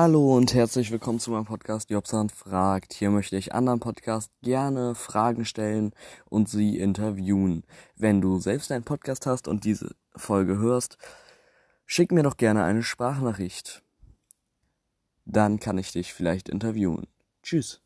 Hallo und herzlich willkommen zu meinem Podcast Jobsan fragt. Hier möchte ich anderen Podcasts gerne Fragen stellen und sie interviewen. Wenn du selbst einen Podcast hast und diese Folge hörst, schick mir doch gerne eine Sprachnachricht. Dann kann ich dich vielleicht interviewen. Tschüss.